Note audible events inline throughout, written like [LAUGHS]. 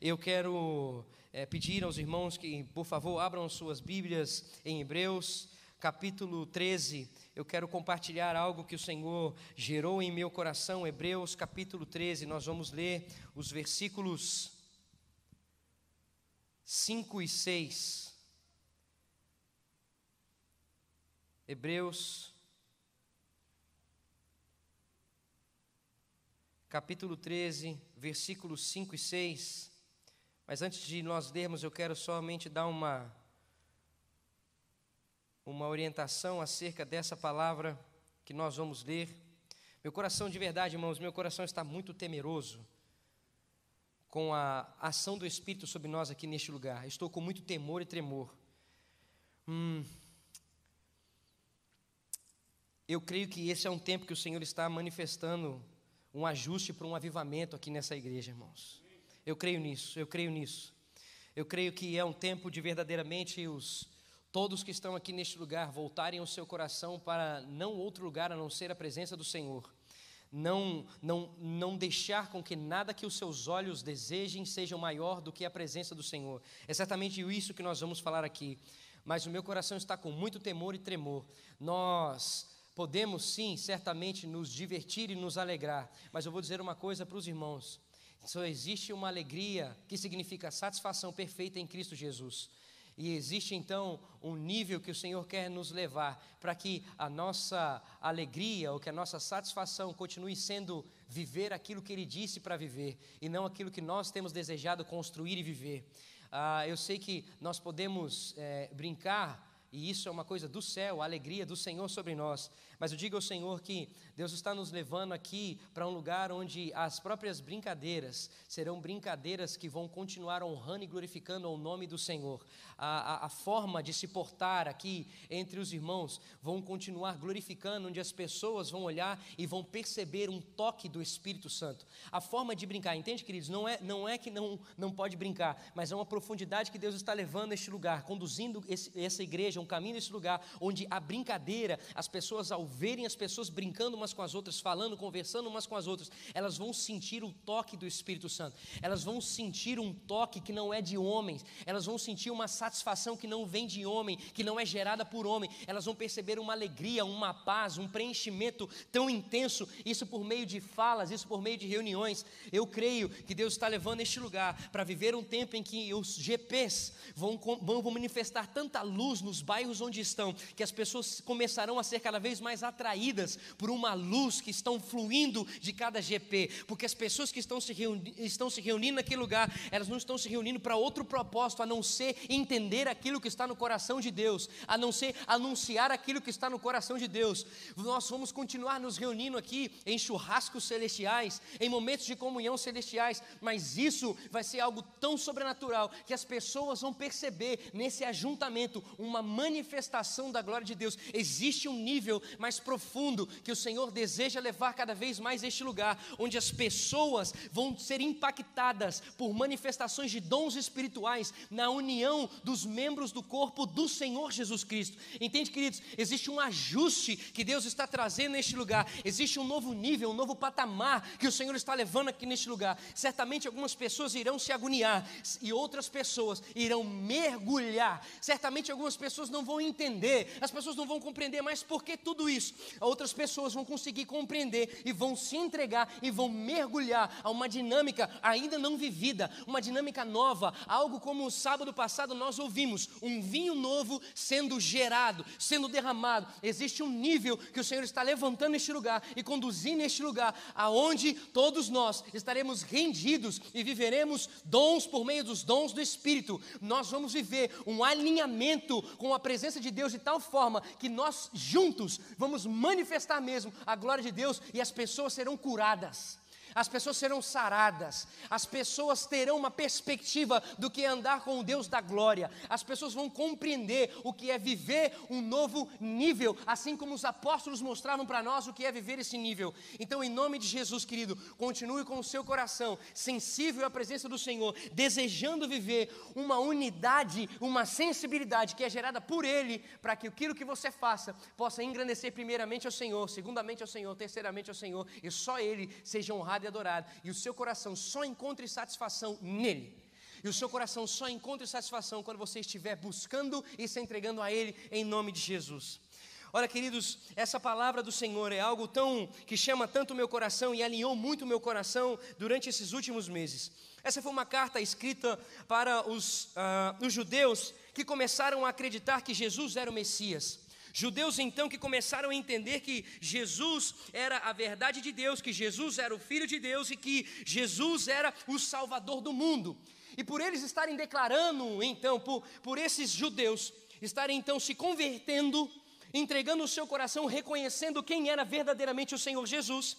eu quero é, pedir aos irmãos que, por favor, abram suas Bíblias em Hebreus, capítulo 13. Eu quero compartilhar algo que o Senhor gerou em meu coração. Hebreus, capítulo 13. Nós vamos ler os versículos 5 e 6. Hebreus, capítulo 13, versículos 5 e 6. Mas antes de nós lermos, eu quero somente dar uma uma orientação acerca dessa palavra que nós vamos ler. Meu coração de verdade, irmãos, meu coração está muito temeroso com a ação do Espírito sobre nós aqui neste lugar. Estou com muito temor e tremor. Hum, eu creio que esse é um tempo que o Senhor está manifestando um ajuste para um avivamento aqui nessa igreja, irmãos. Eu creio nisso, eu creio nisso. Eu creio que é um tempo de verdadeiramente os todos que estão aqui neste lugar voltarem o seu coração para não outro lugar a não ser a presença do Senhor. Não, não, não deixar com que nada que os seus olhos desejem seja maior do que a presença do Senhor. É exatamente isso que nós vamos falar aqui. Mas o meu coração está com muito temor e tremor. Nós podemos sim, certamente, nos divertir e nos alegrar, mas eu vou dizer uma coisa para os irmãos: só existe uma alegria que significa satisfação perfeita em Cristo Jesus. E existe então um nível que o Senhor quer nos levar para que a nossa alegria ou que a nossa satisfação continue sendo viver aquilo que Ele disse para viver e não aquilo que nós temos desejado construir e viver. Ah, eu sei que nós podemos é, brincar e isso é uma coisa do céu, a alegria do Senhor sobre nós. Mas eu digo ao Senhor que Deus está nos levando aqui para um lugar onde as próprias brincadeiras serão brincadeiras que vão continuar honrando e glorificando o nome do Senhor. A, a, a forma de se portar aqui entre os irmãos vão continuar glorificando, onde as pessoas vão olhar e vão perceber um toque do Espírito Santo. A forma de brincar, entende, queridos? Não é, não é que não, não pode brincar, mas é uma profundidade que Deus está levando a este lugar, conduzindo esse, essa igreja um caminho nesse lugar onde a brincadeira, as pessoas ao verem as pessoas brincando umas com as outras, falando, conversando umas com as outras, elas vão sentir o toque do Espírito Santo. Elas vão sentir um toque que não é de homens. Elas vão sentir uma satisfação que não vem de homem, que não é gerada por homem. Elas vão perceber uma alegria, uma paz, um preenchimento tão intenso, isso por meio de falas, isso por meio de reuniões. Eu creio que Deus está levando este lugar para viver um tempo em que os GPs vão, vão manifestar tanta luz nos bairros onde estão, que as pessoas começarão a ser cada vez mais atraídas por uma luz que estão fluindo de cada GP, porque as pessoas que estão se, reuni estão se reunindo naquele lugar, elas não estão se reunindo para outro propósito a não ser entender aquilo que está no coração de Deus, a não ser anunciar aquilo que está no coração de Deus. Nós vamos continuar nos reunindo aqui em churrascos celestiais, em momentos de comunhão celestiais, mas isso vai ser algo tão sobrenatural que as pessoas vão perceber nesse ajuntamento uma manifestação da glória de Deus. Existe um nível mais profundo que o Senhor deseja levar cada vez mais este lugar, onde as pessoas vão ser impactadas por manifestações de dons espirituais na união dos membros do corpo do Senhor Jesus Cristo. Entende, queridos? Existe um ajuste que Deus está trazendo neste lugar, existe um novo nível, um novo patamar que o Senhor está levando aqui neste lugar. Certamente algumas pessoas irão se agoniar e outras pessoas irão mergulhar. Certamente algumas pessoas não vão entender, as pessoas não vão compreender mais por que tudo isso. Outras pessoas vão conseguir compreender e vão se entregar e vão mergulhar a uma dinâmica ainda não vivida, uma dinâmica nova, algo como o sábado passado nós ouvimos, um vinho novo sendo gerado, sendo derramado. Existe um nível que o Senhor está levantando neste lugar e conduzindo neste lugar, aonde todos nós estaremos rendidos e viveremos dons por meio dos dons do Espírito. Nós vamos viver um alinhamento com a presença de Deus de tal forma que nós juntos vamos manifestar mesmo a glória de Deus e as pessoas serão curadas as pessoas serão saradas, as pessoas terão uma perspectiva do que é andar com o Deus da glória, as pessoas vão compreender o que é viver um novo nível, assim como os apóstolos mostravam para nós o que é viver esse nível. Então, em nome de Jesus, querido, continue com o seu coração sensível à presença do Senhor, desejando viver uma unidade, uma sensibilidade que é gerada por Ele, para que aquilo que você faça possa engrandecer primeiramente ao Senhor, segundamente ao Senhor, terceiramente ao Senhor, e só Ele seja honrado e adorado, e o seu coração só encontre satisfação nele. E o seu coração só encontra satisfação quando você estiver buscando e se entregando a Ele em nome de Jesus. Olha, queridos, essa palavra do Senhor é algo tão que chama tanto o meu coração e alinhou muito o meu coração durante esses últimos meses. Essa foi uma carta escrita para os, uh, os judeus que começaram a acreditar que Jesus era o Messias. Judeus então que começaram a entender que Jesus era a verdade de Deus, que Jesus era o Filho de Deus e que Jesus era o Salvador do mundo. E por eles estarem declarando, então, por, por esses judeus, estarem então se convertendo, entregando o seu coração, reconhecendo quem era verdadeiramente o Senhor Jesus,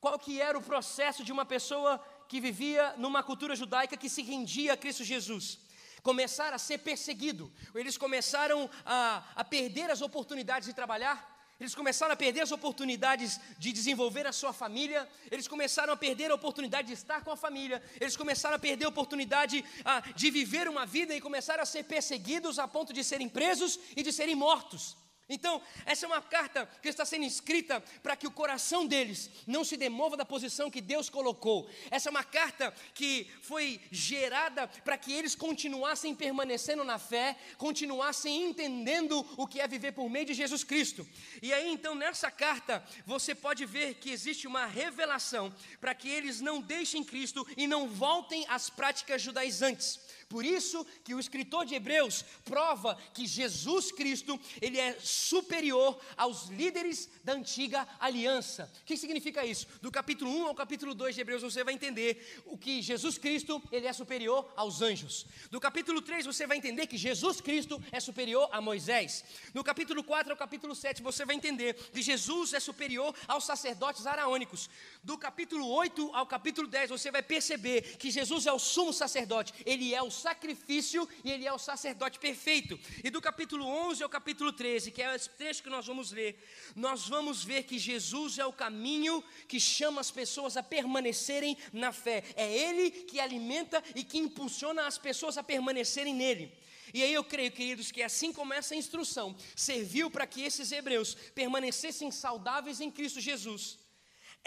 qual que era o processo de uma pessoa que vivia numa cultura judaica que se rendia a Cristo Jesus começaram a ser perseguidos, eles começaram a, a perder as oportunidades de trabalhar, eles começaram a perder as oportunidades de desenvolver a sua família, eles começaram a perder a oportunidade de estar com a família, eles começaram a perder a oportunidade a, de viver uma vida e começaram a ser perseguidos a ponto de serem presos e de serem mortos. Então, essa é uma carta que está sendo escrita para que o coração deles não se demova da posição que Deus colocou. Essa é uma carta que foi gerada para que eles continuassem permanecendo na fé, continuassem entendendo o que é viver por meio de Jesus Cristo. E aí, então, nessa carta, você pode ver que existe uma revelação para que eles não deixem Cristo e não voltem às práticas judaizantes. Por isso que o escritor de Hebreus prova que Jesus Cristo, ele é superior aos líderes da antiga aliança. O que significa isso? Do capítulo 1 ao capítulo 2 de Hebreus você vai entender o que Jesus Cristo, ele é superior aos anjos. Do capítulo 3 você vai entender que Jesus Cristo é superior a Moisés. No capítulo 4 ao capítulo 7 você vai entender que Jesus é superior aos sacerdotes araônicos. Do capítulo 8 ao capítulo 10 você vai perceber que Jesus é o sumo sacerdote, ele é o sacrifício e ele é o sacerdote perfeito. E do capítulo 11 ao capítulo 13, que é esse trecho que nós vamos ler, nós vamos ver que Jesus é o caminho que chama as pessoas a permanecerem na fé. É ele que alimenta e que impulsiona as pessoas a permanecerem nele. E aí eu creio, queridos, que assim como essa instrução serviu para que esses hebreus permanecessem saudáveis em Cristo Jesus,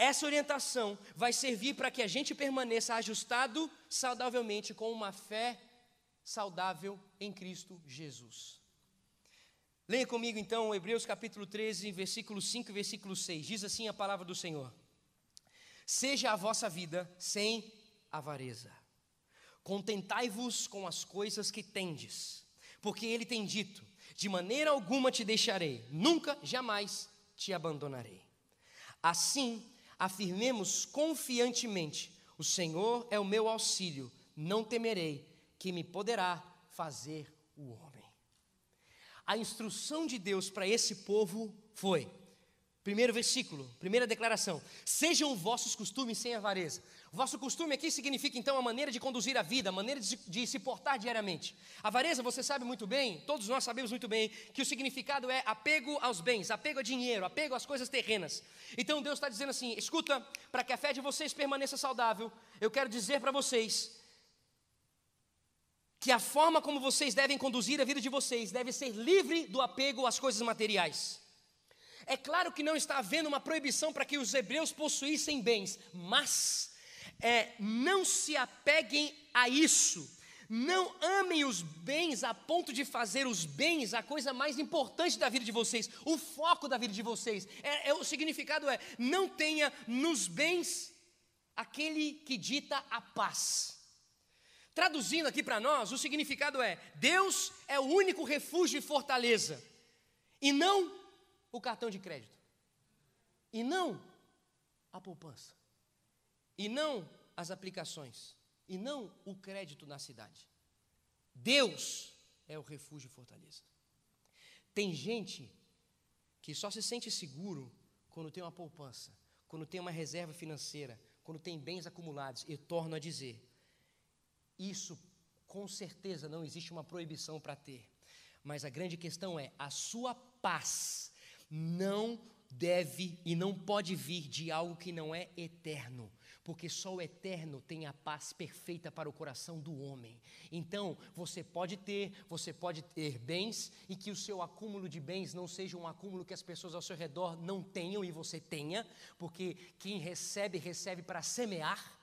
essa orientação vai servir para que a gente permaneça ajustado saudavelmente com uma fé saudável em Cristo Jesus. Leia comigo então Hebreus capítulo 13, versículo 5 e versículo 6. Diz assim a palavra do Senhor: Seja a vossa vida sem avareza. Contentai-vos com as coisas que tendes, porque ele tem dito: De maneira alguma te deixarei, nunca, jamais te abandonarei. Assim, afirmemos confiantemente: O Senhor é o meu auxílio, não temerei que me poderá fazer o homem. A instrução de Deus para esse povo foi: primeiro versículo, primeira declaração: sejam vossos costumes sem avareza. O vosso costume aqui significa então a maneira de conduzir a vida, a maneira de, de, se portar diariamente. Avareza, você sabe muito bem, todos nós sabemos muito bem, que o significado é apego aos bens, apego a dinheiro, apego às coisas terrenas. Então Deus está dizendo assim: escuta, para que a fé de vocês permaneça saudável, eu quero dizer para vocês que a forma como vocês devem conduzir a vida de vocês deve ser livre do apego às coisas materiais. É claro que não está havendo uma proibição para que os hebreus possuíssem bens, mas é, não se apeguem a isso. Não amem os bens a ponto de fazer os bens a coisa mais importante da vida de vocês, o foco da vida de vocês. É, é, o significado é: não tenha nos bens aquele que dita a paz. Traduzindo aqui para nós, o significado é: Deus é o único refúgio e fortaleza, e não o cartão de crédito, e não a poupança, e não as aplicações, e não o crédito na cidade. Deus é o refúgio e fortaleza. Tem gente que só se sente seguro quando tem uma poupança, quando tem uma reserva financeira, quando tem bens acumulados. E torno a dizer: isso, com certeza, não existe uma proibição para ter. Mas a grande questão é: a sua paz não deve e não pode vir de algo que não é eterno, porque só o eterno tem a paz perfeita para o coração do homem. Então, você pode ter, você pode ter bens e que o seu acúmulo de bens não seja um acúmulo que as pessoas ao seu redor não tenham e você tenha, porque quem recebe recebe para semear.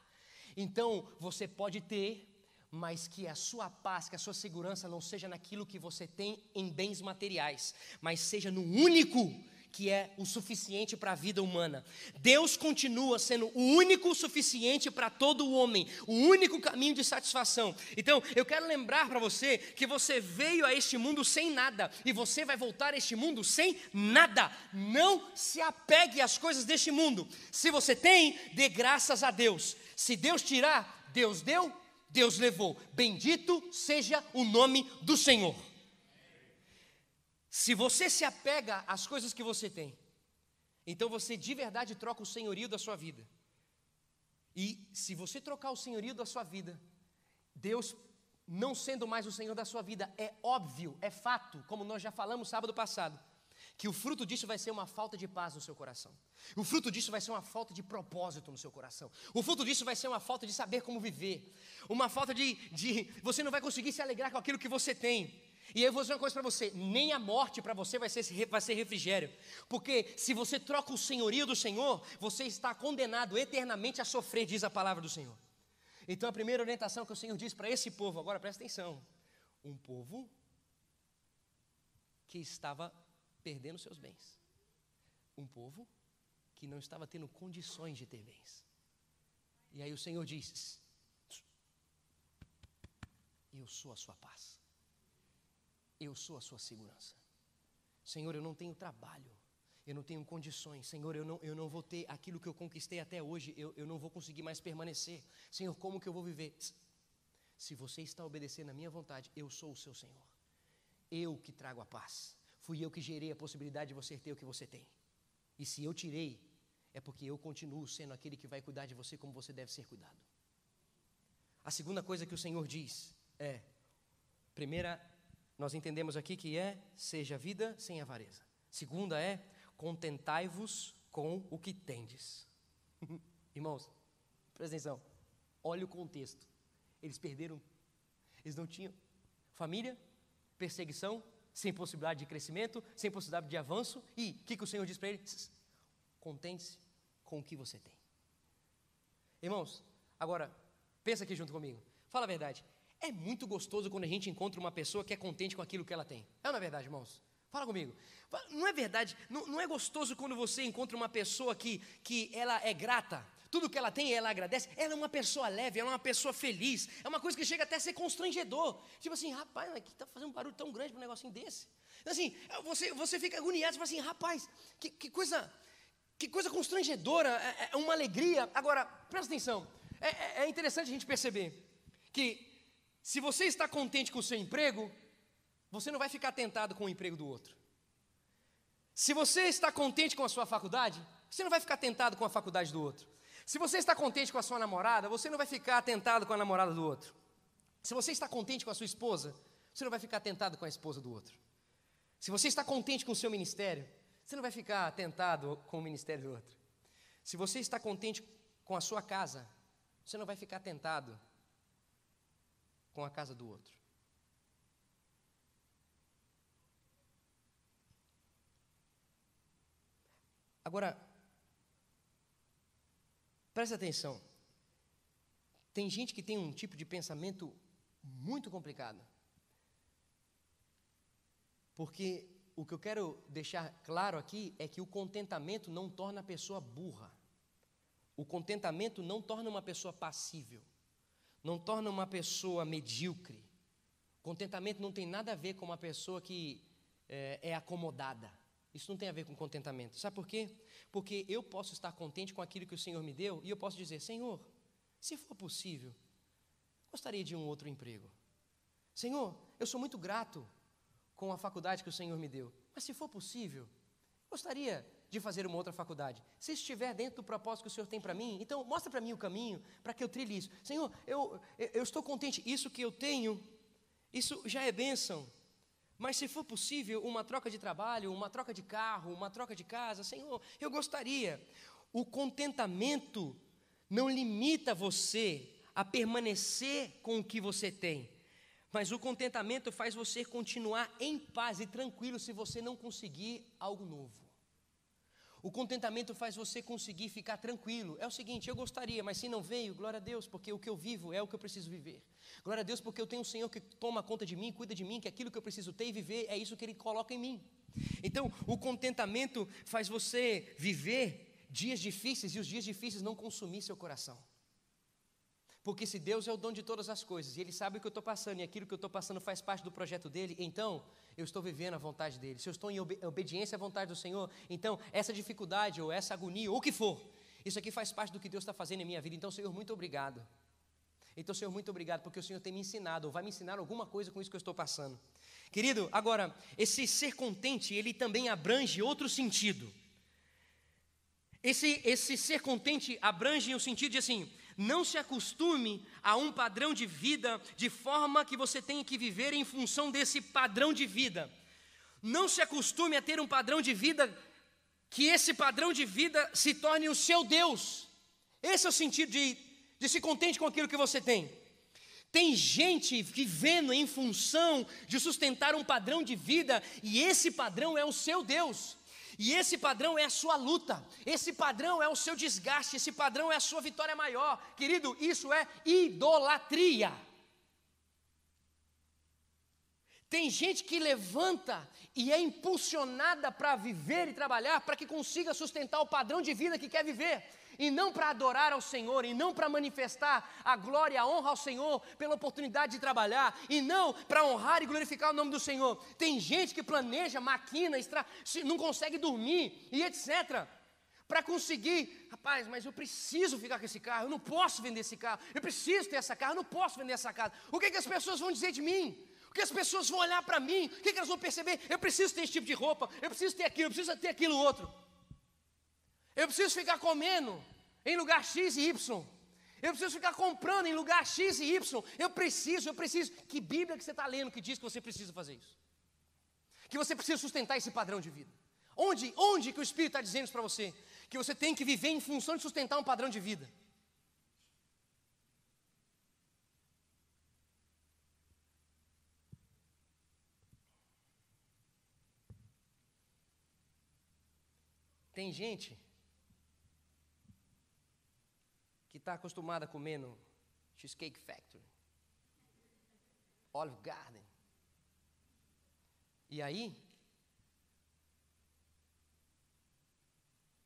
Então, você pode ter mas que a sua paz, que a sua segurança não seja naquilo que você tem em bens materiais, mas seja no único que é o suficiente para a vida humana. Deus continua sendo o único suficiente para todo homem, o único caminho de satisfação. Então, eu quero lembrar para você que você veio a este mundo sem nada e você vai voltar a este mundo sem nada. Não se apegue às coisas deste mundo. Se você tem, dê graças a Deus. Se Deus tirar, Deus deu, Deus levou. Bendito seja o nome do Senhor. Se você se apega às coisas que você tem, então você de verdade troca o senhorio da sua vida. E se você trocar o senhorio da sua vida, Deus não sendo mais o Senhor da sua vida, é óbvio, é fato, como nós já falamos sábado passado, que o fruto disso vai ser uma falta de paz no seu coração. O fruto disso vai ser uma falta de propósito no seu coração. O fruto disso vai ser uma falta de saber como viver. Uma falta de, de você não vai conseguir se alegrar com aquilo que você tem. E eu vou dizer uma coisa para você: nem a morte para você vai ser, vai ser refrigério. Porque se você troca o senhorio do Senhor, você está condenado eternamente a sofrer, diz a palavra do Senhor. Então a primeira orientação que o Senhor diz para esse povo, agora presta atenção: um povo que estava perdendo seus bens, um povo que não estava tendo condições de ter bens. E aí o Senhor diz: Eu sou a sua paz. Eu sou a sua segurança. Senhor, eu não tenho trabalho, eu não tenho condições. Senhor, eu não, eu não vou ter aquilo que eu conquistei até hoje, eu, eu não vou conseguir mais permanecer. Senhor, como que eu vou viver? Se você está obedecendo a minha vontade, eu sou o seu Senhor. Eu que trago a paz. Fui eu que gerei a possibilidade de você ter o que você tem. E se eu tirei, é porque eu continuo sendo aquele que vai cuidar de você como você deve ser cuidado. A segunda coisa que o Senhor diz é: primeira nós entendemos aqui que é seja vida sem avareza. Segunda é contentai-vos com o que tendes. [LAUGHS] Irmãos, presta atenção. Olha o contexto. Eles perderam, eles não tinham família, perseguição, sem possibilidade de crescimento, sem possibilidade de avanço. E o que, que o Senhor diz para eles? Contente-se com o que você tem. Irmãos, agora, pensa aqui junto comigo. Fala a verdade. É muito gostoso quando a gente encontra uma pessoa que é contente com aquilo que ela tem. É não é verdade, irmãos? Fala comigo. Não é verdade? Não, não, é gostoso quando você encontra uma pessoa que, que ela é grata? Tudo que ela tem, ela agradece. Ela é uma pessoa leve, ela é uma pessoa feliz. É uma coisa que chega até a ser constrangedor. Tipo assim, rapaz, aqui está fazendo um barulho tão grande para um negocinho desse. Assim, você, você fica agoniado, você fala assim, rapaz, que, que coisa que coisa constrangedora, é, é uma alegria. Agora, presta atenção, é, é, é interessante a gente perceber que se você está contente com o seu emprego, você não vai ficar tentado com o emprego do outro. Se você está contente com a sua faculdade, você não vai ficar tentado com a faculdade do outro. Se você está contente com a sua namorada, você não vai ficar tentado com a namorada do outro. Se você está contente com a sua esposa, você não vai ficar tentado com a esposa do outro. Se você está contente com o seu ministério, você não vai ficar tentado com o ministério do outro. Se você está contente com a sua casa, você não vai ficar tentado com a casa do outro. Agora, preste atenção. Tem gente que tem um tipo de pensamento muito complicado. Porque o que eu quero deixar claro aqui é que o contentamento não torna a pessoa burra. O contentamento não torna uma pessoa passível não torna uma pessoa medíocre. Contentamento não tem nada a ver com uma pessoa que é, é acomodada. Isso não tem a ver com contentamento. Sabe por quê? Porque eu posso estar contente com aquilo que o Senhor me deu e eu posso dizer: Senhor, se for possível, gostaria de um outro emprego. Senhor, eu sou muito grato com a faculdade que o Senhor me deu, mas se for possível, gostaria de fazer uma outra faculdade. Se estiver dentro do propósito que o Senhor tem para mim, então mostra para mim o caminho para que eu trilhe isso. Senhor, eu, eu estou contente, isso que eu tenho, isso já é bênção. Mas se for possível, uma troca de trabalho, uma troca de carro, uma troca de casa, Senhor, eu gostaria. O contentamento não limita você a permanecer com o que você tem, mas o contentamento faz você continuar em paz e tranquilo se você não conseguir algo novo. O contentamento faz você conseguir ficar tranquilo. É o seguinte, eu gostaria, mas se não veio, glória a Deus, porque o que eu vivo é o que eu preciso viver. Glória a Deus, porque eu tenho um Senhor que toma conta de mim, cuida de mim, que aquilo que eu preciso ter e viver é isso que Ele coloca em mim. Então, o contentamento faz você viver dias difíceis e os dias difíceis não consumir seu coração. Porque se Deus é o dono de todas as coisas e Ele sabe o que eu estou passando e aquilo que eu estou passando faz parte do projeto dele, então eu estou vivendo a vontade dele. Se eu estou em obediência à vontade do Senhor, então essa dificuldade ou essa agonia ou o que for, isso aqui faz parte do que Deus está fazendo em minha vida. Então, Senhor, muito obrigado. Então, Senhor, muito obrigado, porque o Senhor tem me ensinado, ou vai me ensinar alguma coisa com isso que eu estou passando. Querido, agora, esse ser contente, ele também abrange outro sentido. Esse, esse ser contente abrange o sentido de assim, não se acostume a um padrão de vida de forma que você tenha que viver em função desse padrão de vida. Não se acostume a ter um padrão de vida que esse padrão de vida se torne o seu Deus. Esse é o sentido de, de se contente com aquilo que você tem. Tem gente vivendo em função de sustentar um padrão de vida e esse padrão é o seu Deus. E esse padrão é a sua luta, esse padrão é o seu desgaste, esse padrão é a sua vitória maior. Querido, isso é idolatria. Tem gente que levanta e é impulsionada para viver e trabalhar para que consiga sustentar o padrão de vida que quer viver e não para adorar ao Senhor, e não para manifestar a glória a honra ao Senhor pela oportunidade de trabalhar, e não para honrar e glorificar o nome do Senhor. Tem gente que planeja, maquina, extra, não consegue dormir e etc. Para conseguir, rapaz, mas eu preciso ficar com esse carro, eu não posso vender esse carro, eu preciso ter essa carro, eu não posso vender essa casa. O que, que as pessoas vão dizer de mim? O que as pessoas vão olhar para mim? O que, que elas vão perceber? Eu preciso ter esse tipo de roupa, eu preciso ter aquilo, eu preciso ter aquilo outro. Eu preciso ficar comendo em lugar X e Y. Eu preciso ficar comprando em lugar X e Y. Eu preciso, eu preciso. Que Bíblia que você está lendo que diz que você precisa fazer isso? Que você precisa sustentar esse padrão de vida. Onde, onde que o Espírito está dizendo isso para você? Que você tem que viver em função de sustentar um padrão de vida. Tem gente que está acostumada a comer no Cheesecake Factory, Olive Garden. E aí,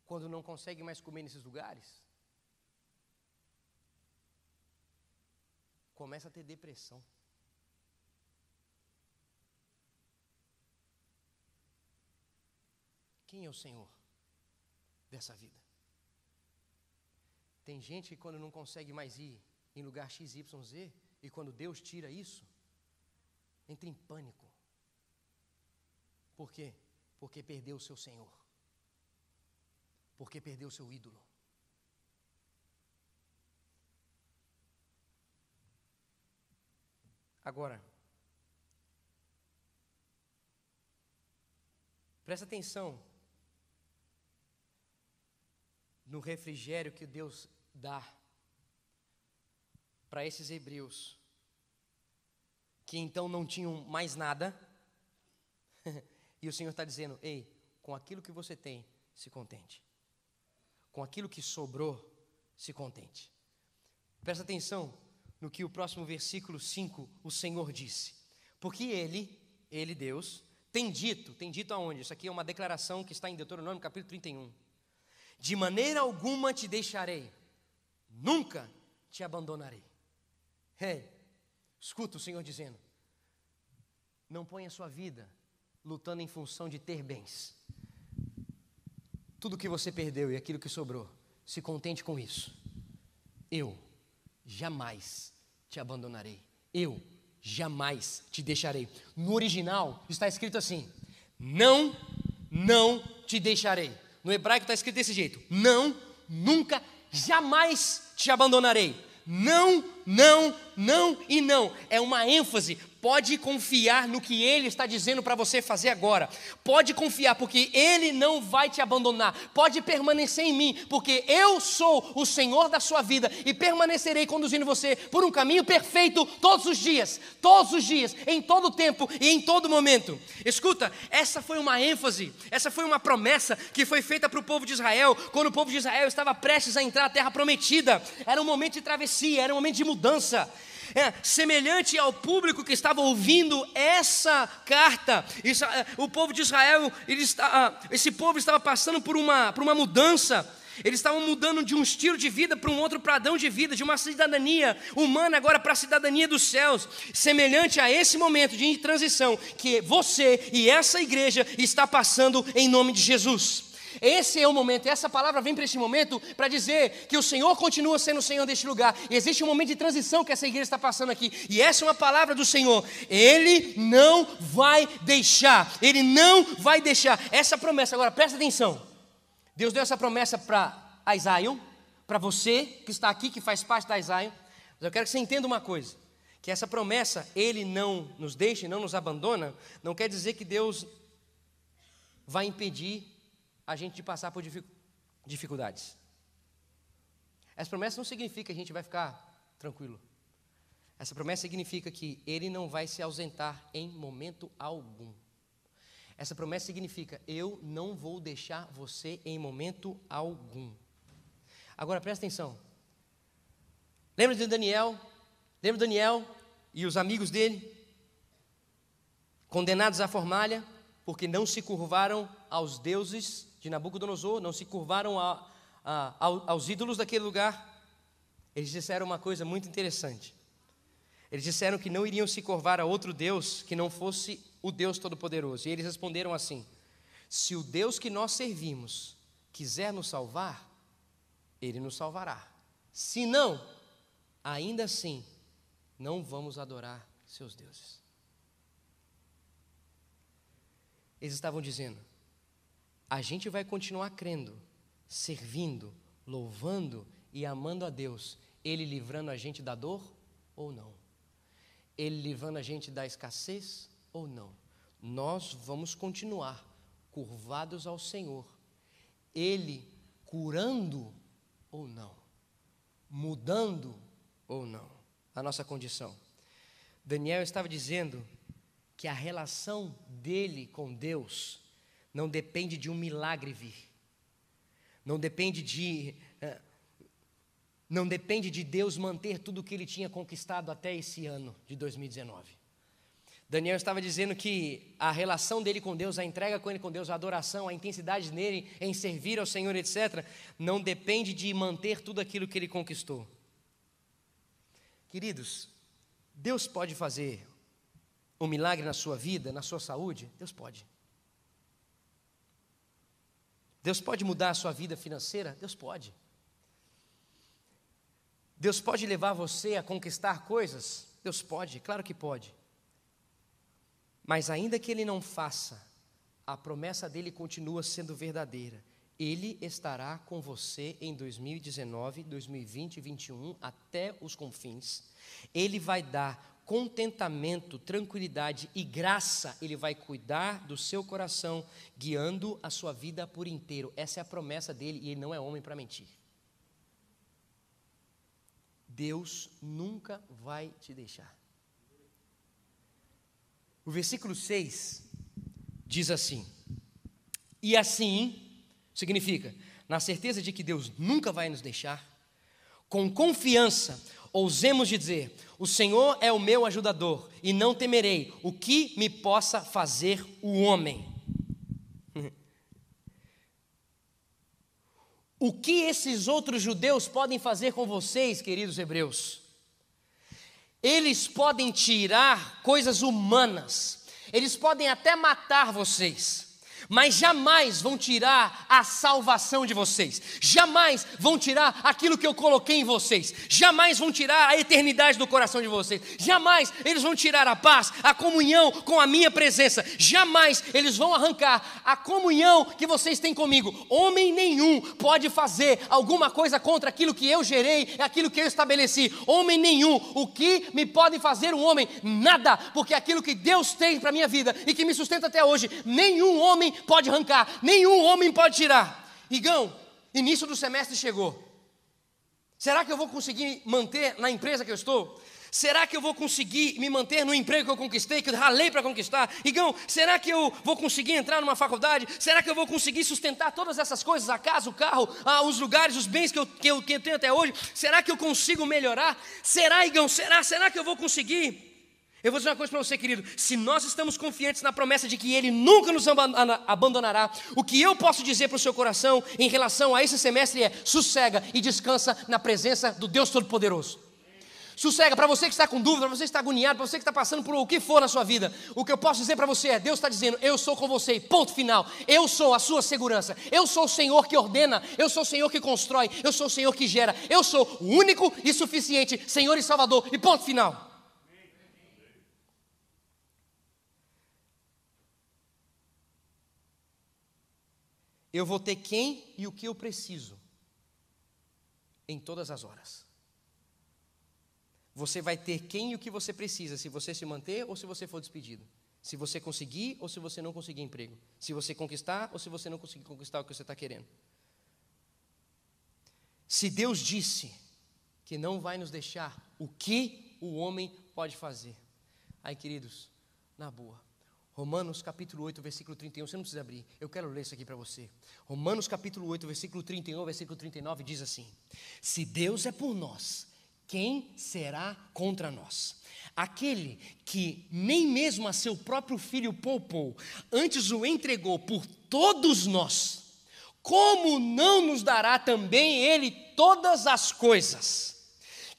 quando não consegue mais comer nesses lugares, começa a ter depressão. Quem é o Senhor dessa vida? Tem gente que quando não consegue mais ir em lugar XYZ, e quando Deus tira isso, entra em pânico. Por quê? Porque perdeu o seu Senhor. Porque perdeu o seu ídolo. Agora, presta atenção no refrigério que Deus dá para esses hebreus, que então não tinham mais nada, [LAUGHS] e o Senhor está dizendo: ei, com aquilo que você tem, se contente, com aquilo que sobrou, se contente. Presta atenção no que o próximo versículo 5 o Senhor disse, porque Ele, Ele Deus, tem dito, tem dito aonde? Isso aqui é uma declaração que está em Deuteronômio capítulo 31. De maneira alguma te deixarei, nunca te abandonarei. Hey, escuta o Senhor dizendo: não ponha sua vida lutando em função de ter bens. Tudo que você perdeu e aquilo que sobrou, se contente com isso. Eu jamais te abandonarei. Eu jamais te deixarei. No original está escrito assim: Não, não te deixarei. No hebraico está escrito desse jeito: Não, nunca jamais te abandonarei. Não, não não e não. É uma ênfase. Pode confiar no que Ele está dizendo para você fazer agora. Pode confiar, porque Ele não vai te abandonar. Pode permanecer em mim, porque eu sou o Senhor da sua vida e permanecerei conduzindo você por um caminho perfeito todos os dias. Todos os dias, em todo tempo e em todo momento. Escuta, essa foi uma ênfase, essa foi uma promessa que foi feita para o povo de Israel, quando o povo de Israel estava prestes a entrar na terra prometida. Era um momento de travessia, era um momento de mudança é, semelhante ao público que estava ouvindo essa carta. Isso, é, o povo de Israel, está, ah, esse povo estava passando por uma, por uma mudança. Eles estavam mudando de um estilo de vida para um outro padrão de vida, de uma cidadania humana agora para a cidadania dos céus, semelhante a esse momento de transição que você e essa igreja está passando em nome de Jesus. Esse é o momento, essa palavra vem para este momento para dizer que o Senhor continua sendo o Senhor deste lugar. E existe um momento de transição que essa igreja está passando aqui. E essa é uma palavra do Senhor. Ele não vai deixar, ele não vai deixar essa promessa. Agora presta atenção. Deus deu essa promessa para Isaiah, para você que está aqui, que faz parte da Isaiah. Mas eu quero que você entenda uma coisa: que essa promessa, Ele não nos deixa, não nos abandona, não quer dizer que Deus vai impedir a gente de passar por dificuldades. Essa promessa não significa que a gente vai ficar tranquilo. Essa promessa significa que Ele não vai se ausentar em momento algum. Essa promessa significa: eu não vou deixar você em momento algum. Agora presta atenção. Lembra de Daniel? Lembra de Daniel e os amigos dele? Condenados à formalha, porque não se curvaram aos deuses de Nabucodonosor, não se curvaram a, a, aos ídolos daquele lugar, eles disseram uma coisa muito interessante. Eles disseram que não iriam se curvar a outro Deus que não fosse o Deus Todo-Poderoso. E eles responderam assim: Se o Deus que nós servimos quiser nos salvar, ele nos salvará. Se não, ainda assim, não vamos adorar seus deuses. Eles estavam dizendo: a gente vai continuar crendo, servindo, louvando e amando a Deus, Ele livrando a gente da dor ou não? Ele livrando a gente da escassez ou não? Nós vamos continuar curvados ao Senhor, Ele curando ou não, mudando ou não a nossa condição. Daniel estava dizendo que a relação dele com Deus não depende de um milagre vir. Não depende de eh, não depende de Deus manter tudo o que ele tinha conquistado até esse ano de 2019. Daniel estava dizendo que a relação dele com Deus, a entrega com ele com Deus, a adoração, a intensidade nele em servir ao Senhor, etc., não depende de manter tudo aquilo que ele conquistou. Queridos, Deus pode fazer um milagre na sua vida, na sua saúde? Deus pode. Deus pode mudar a sua vida financeira? Deus pode. Deus pode levar você a conquistar coisas? Deus pode, claro que pode. Mas ainda que Ele não faça, a promessa dele continua sendo verdadeira. Ele estará com você em 2019, 2020 e 2021 até os confins. Ele vai dar contentamento, tranquilidade e graça, Ele vai cuidar do seu coração, guiando a sua vida por inteiro. Essa é a promessa dele e Ele não é homem para mentir. Deus nunca vai te deixar. O versículo 6 diz assim: E assim significa, na certeza de que Deus nunca vai nos deixar, com confiança, ousemos dizer: O Senhor é o meu ajudador, e não temerei o que me possa fazer o homem. [LAUGHS] O que esses outros judeus podem fazer com vocês, queridos hebreus? Eles podem tirar coisas humanas, eles podem até matar vocês, mas jamais vão tirar a salvação de vocês, jamais vão tirar aquilo que eu coloquei em vocês, jamais vão tirar a eternidade do coração de vocês, jamais eles vão tirar a paz, a comunhão com a minha presença, jamais eles vão arrancar a comunhão que vocês têm comigo. Homem nenhum pode fazer alguma coisa contra aquilo que eu gerei, aquilo que eu estabeleci. Homem nenhum, o que me podem fazer um homem? Nada, porque aquilo que Deus tem para minha vida e que me sustenta até hoje, nenhum homem pode arrancar, nenhum homem pode tirar. Igão, início do semestre chegou. Será que eu vou conseguir manter na empresa que eu estou? Será que eu vou conseguir me manter no emprego que eu conquistei, que eu ralei para conquistar? Igão, será que eu vou conseguir entrar numa faculdade? Será que eu vou conseguir sustentar todas essas coisas, a casa, o carro, ah, os lugares, os bens que eu, que, eu, que eu tenho até hoje? Será que eu consigo melhorar? Será, Igão, será? Será que eu vou conseguir? Eu vou dizer uma coisa para você, querido: se nós estamos confiantes na promessa de que Ele nunca nos abandonará, o que eu posso dizer para o seu coração em relação a esse semestre é: sossega e descansa na presença do Deus Todo-Poderoso. Sossega, para você que está com dúvida, para você que está agoniado, para você que está passando por o que for na sua vida, o que eu posso dizer para você é: Deus está dizendo, eu sou com você, ponto final. Eu sou a sua segurança, eu sou o Senhor que ordena, eu sou o Senhor que constrói, eu sou o Senhor que gera, eu sou o único e suficiente Senhor e Salvador, e ponto final. Eu vou ter quem e o que eu preciso em todas as horas. Você vai ter quem e o que você precisa, se você se manter ou se você for despedido. Se você conseguir ou se você não conseguir emprego. Se você conquistar ou se você não conseguir conquistar o que você está querendo. Se Deus disse que não vai nos deixar, o que o homem pode fazer? Aí, queridos, na boa. Romanos capítulo 8, versículo 31, você não precisa abrir, eu quero ler isso aqui para você. Romanos capítulo 8, versículo 31, versículo 39 diz assim: Se Deus é por nós, quem será contra nós? Aquele que nem mesmo a seu próprio filho poupou, antes o entregou por todos nós, como não nos dará também ele todas as coisas?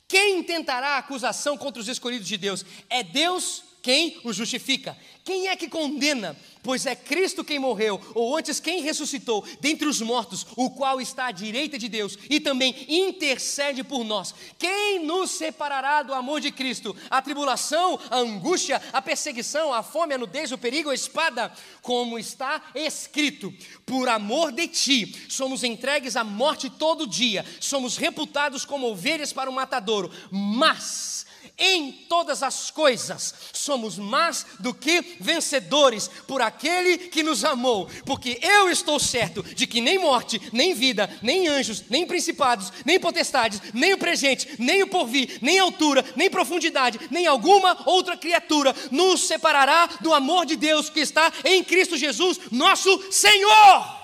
Quem tentará acusação contra os escolhidos de Deus? É Deus quem o justifica. Quem é que condena? Pois é Cristo quem morreu, ou antes quem ressuscitou dentre os mortos, o qual está à direita de Deus e também intercede por nós. Quem nos separará do amor de Cristo? A tribulação, a angústia, a perseguição, a fome, a nudez, o perigo, a espada? Como está escrito: Por amor de ti somos entregues à morte todo dia, somos reputados como ovelhas para o matadouro, mas em todas as coisas somos mais do que vencedores por aquele que nos amou, porque eu estou certo de que nem morte, nem vida, nem anjos, nem principados, nem potestades, nem o presente, nem o porvir, nem altura, nem profundidade, nem alguma outra criatura nos separará do amor de Deus que está em Cristo Jesus, nosso Senhor.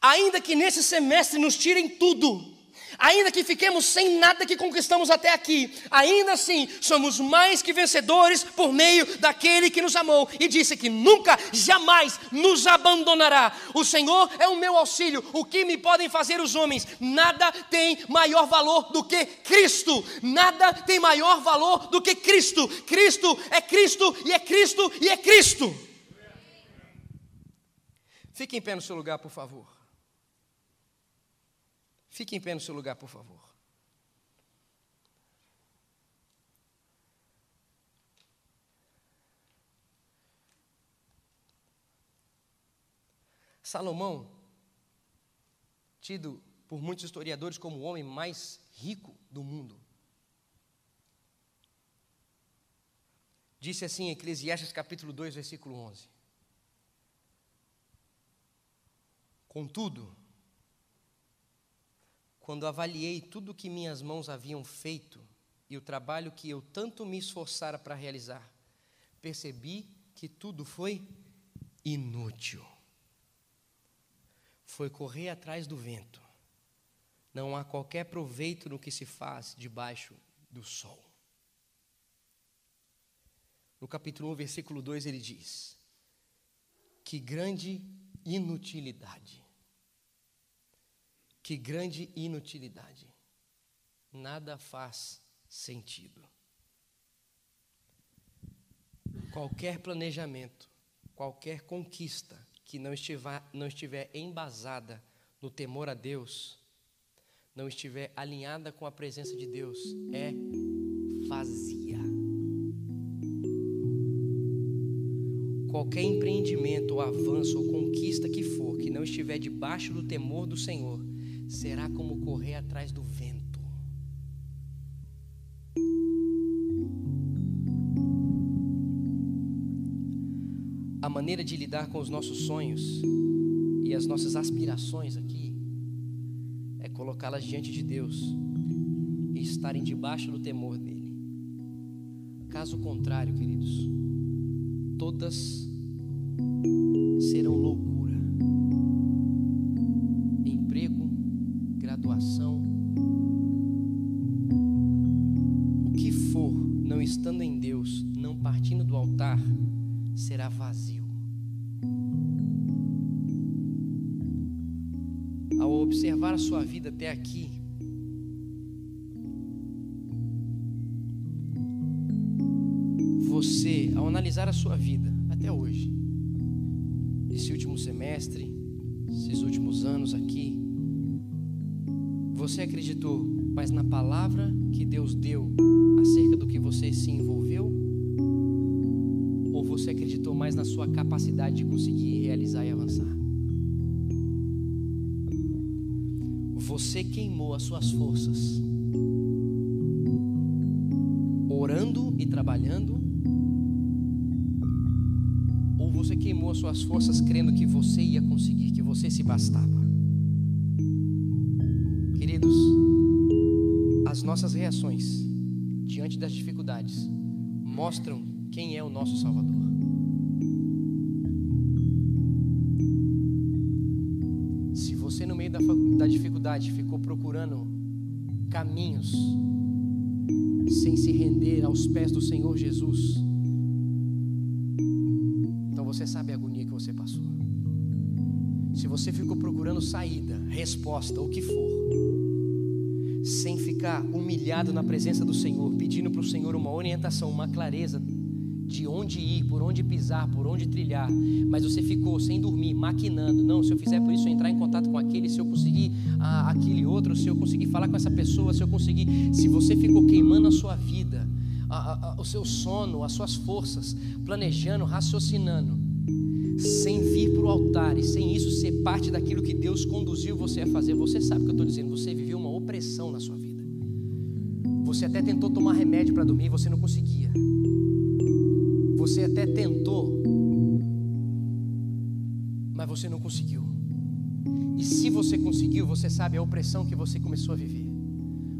Ainda que nesse semestre nos tirem tudo, ainda que fiquemos sem nada que conquistamos até aqui, ainda assim somos mais que vencedores por meio daquele que nos amou e disse que nunca, jamais nos abandonará. O Senhor é o meu auxílio. O que me podem fazer os homens? Nada tem maior valor do que Cristo. Nada tem maior valor do que Cristo. Cristo é Cristo e é Cristo e é Cristo. Fique em pé no seu lugar, por favor. Fique em pé no seu lugar, por favor. Salomão, tido por muitos historiadores como o homem mais rico do mundo, disse assim em Eclesiastes capítulo 2, versículo 11: Contudo, quando avaliei tudo que minhas mãos haviam feito e o trabalho que eu tanto me esforçara para realizar, percebi que tudo foi inútil. Foi correr atrás do vento. Não há qualquer proveito no que se faz debaixo do sol. No capítulo 1, versículo 2, ele diz: Que grande inutilidade que grande inutilidade. Nada faz sentido. Qualquer planejamento, qualquer conquista que não estiver, não estiver embasada no temor a Deus, não estiver alinhada com a presença de Deus, é vazia. Qualquer empreendimento, ou avanço, ou conquista que for, que não estiver debaixo do temor do Senhor, será como correr atrás do vento. A maneira de lidar com os nossos sonhos e as nossas aspirações aqui é colocá-las diante de Deus e estarem debaixo do temor dele. Caso contrário, queridos, todas sua vida até hoje, esse último semestre, esses últimos anos aqui, você acreditou mais na palavra que Deus deu acerca do que você se envolveu? Ou você acreditou mais na sua capacidade de conseguir realizar e avançar? Você queimou as suas forças orando e trabalhando? Você queimou as suas forças crendo que você ia conseguir, que você se bastava? Queridos, as nossas reações diante das dificuldades mostram quem é o nosso Salvador. Se você, no meio da, da dificuldade, ficou procurando caminhos sem se render aos pés do Senhor Jesus, você sabe a agonia que você passou. Se você ficou procurando saída, resposta, o que for, sem ficar humilhado na presença do Senhor, pedindo para o Senhor uma orientação, uma clareza de onde ir, por onde pisar, por onde trilhar, mas você ficou sem dormir, maquinando. Não, se eu fizer por isso, eu entrar em contato com aquele, se eu conseguir ah, aquele outro, se eu conseguir falar com essa pessoa, se eu conseguir. Se você ficou queimando a sua vida, a, a, o seu sono, as suas forças, planejando, raciocinando, sem vir para o altar e sem isso ser parte daquilo que Deus conduziu você a fazer, você sabe o que eu estou dizendo, você viveu uma opressão na sua vida. Você até tentou tomar remédio para dormir, você não conseguia. Você até tentou, mas você não conseguiu. E se você conseguiu, você sabe a opressão que você começou a viver,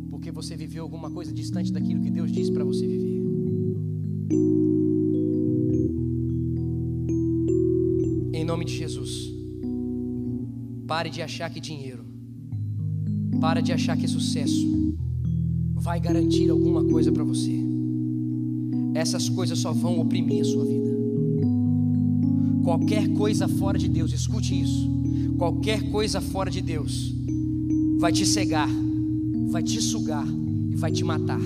porque você viveu alguma coisa distante daquilo que Deus disse para você viver. Nome de Jesus, pare de achar que dinheiro, pare de achar que sucesso vai garantir alguma coisa para você essas coisas só vão oprimir a sua vida. Qualquer coisa fora de Deus, escute isso. Qualquer coisa fora de Deus vai te cegar, vai te sugar e vai te matar.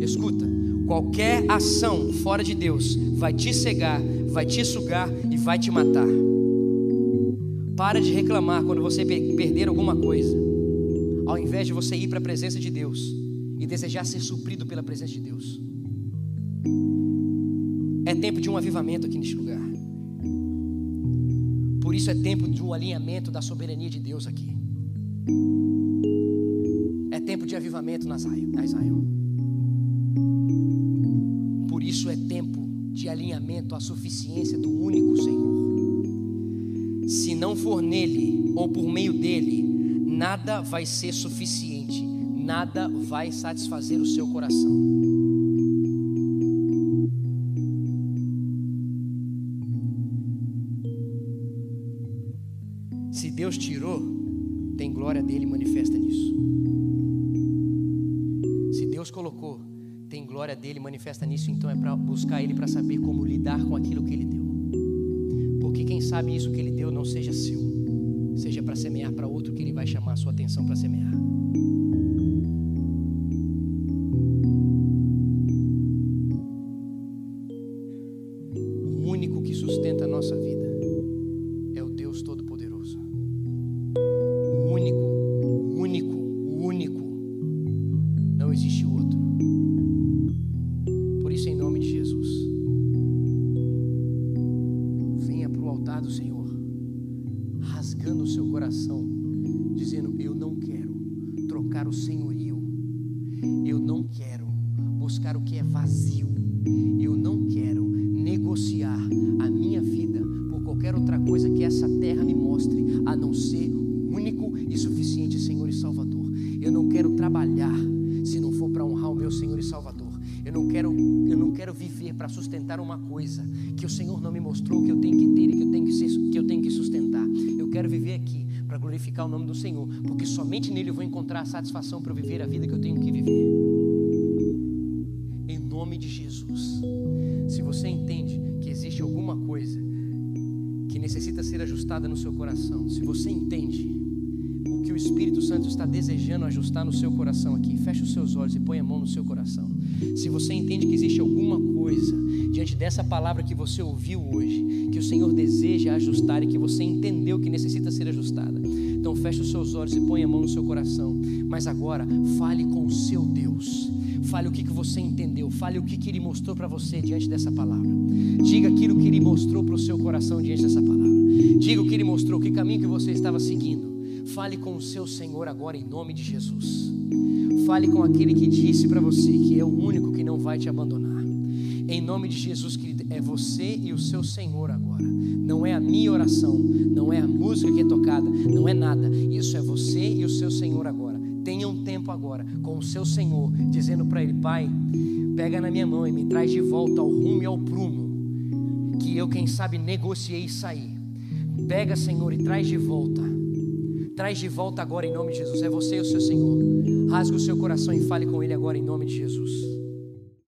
Escuta, qualquer ação fora de Deus vai te cegar, vai te sugar vai te matar. Para de reclamar quando você perder alguma coisa, ao invés de você ir para a presença de Deus e desejar ser suprido pela presença de Deus. É tempo de um avivamento aqui neste lugar. Por isso é tempo de um alinhamento da soberania de Deus aqui. É tempo de avivamento na Zion. Por isso é tempo de alinhamento à suficiência do único não for nele ou por meio dele, nada vai ser suficiente, nada vai satisfazer o seu coração. Deus tirou, tem glória dele manifesta nisso. Se Deus colocou, tem glória dele manifesta nisso, então é para buscar ele para saber como lidar com aquilo que ele deu sabe isso que Ele deu não seja seu, seja para semear para outro que Ele vai chamar a sua atenção para semear. O único que sustenta a nossa vida se você entende o que o Espírito Santo está desejando ajustar no seu coração aqui, feche os seus olhos e põe a mão no seu coração. Se você entende que existe alguma coisa diante dessa palavra que você ouviu hoje, que o Senhor deseja ajustar e que você entendeu que necessita ser ajustada, então feche os seus olhos e põe a mão no seu coração. Mas agora fale com o seu Deus. Fale o que, que você entendeu, fale o que, que Ele mostrou para você diante dessa palavra. Diga aquilo que Ele mostrou para o seu coração diante dessa palavra. Diga o que Ele mostrou, que caminho que você estava seguindo. Fale com o seu Senhor agora em nome de Jesus. Fale com aquele que disse para você que é o único que não vai te abandonar. Em nome de Jesus, querido, é você e o seu Senhor agora. Não é a minha oração, não é a música que é tocada, não é nada. Isso é você e o seu Senhor agora. Tenha um tempo agora com o seu Senhor, dizendo para Ele: Pai, pega na minha mão e me traz de volta ao rumo e ao prumo, que eu, quem sabe, negociei e saí. Pega, Senhor, e traz de volta. Traz de volta agora em nome de Jesus. É você e o seu Senhor. Rasgue o seu coração e fale com Ele agora em nome de Jesus.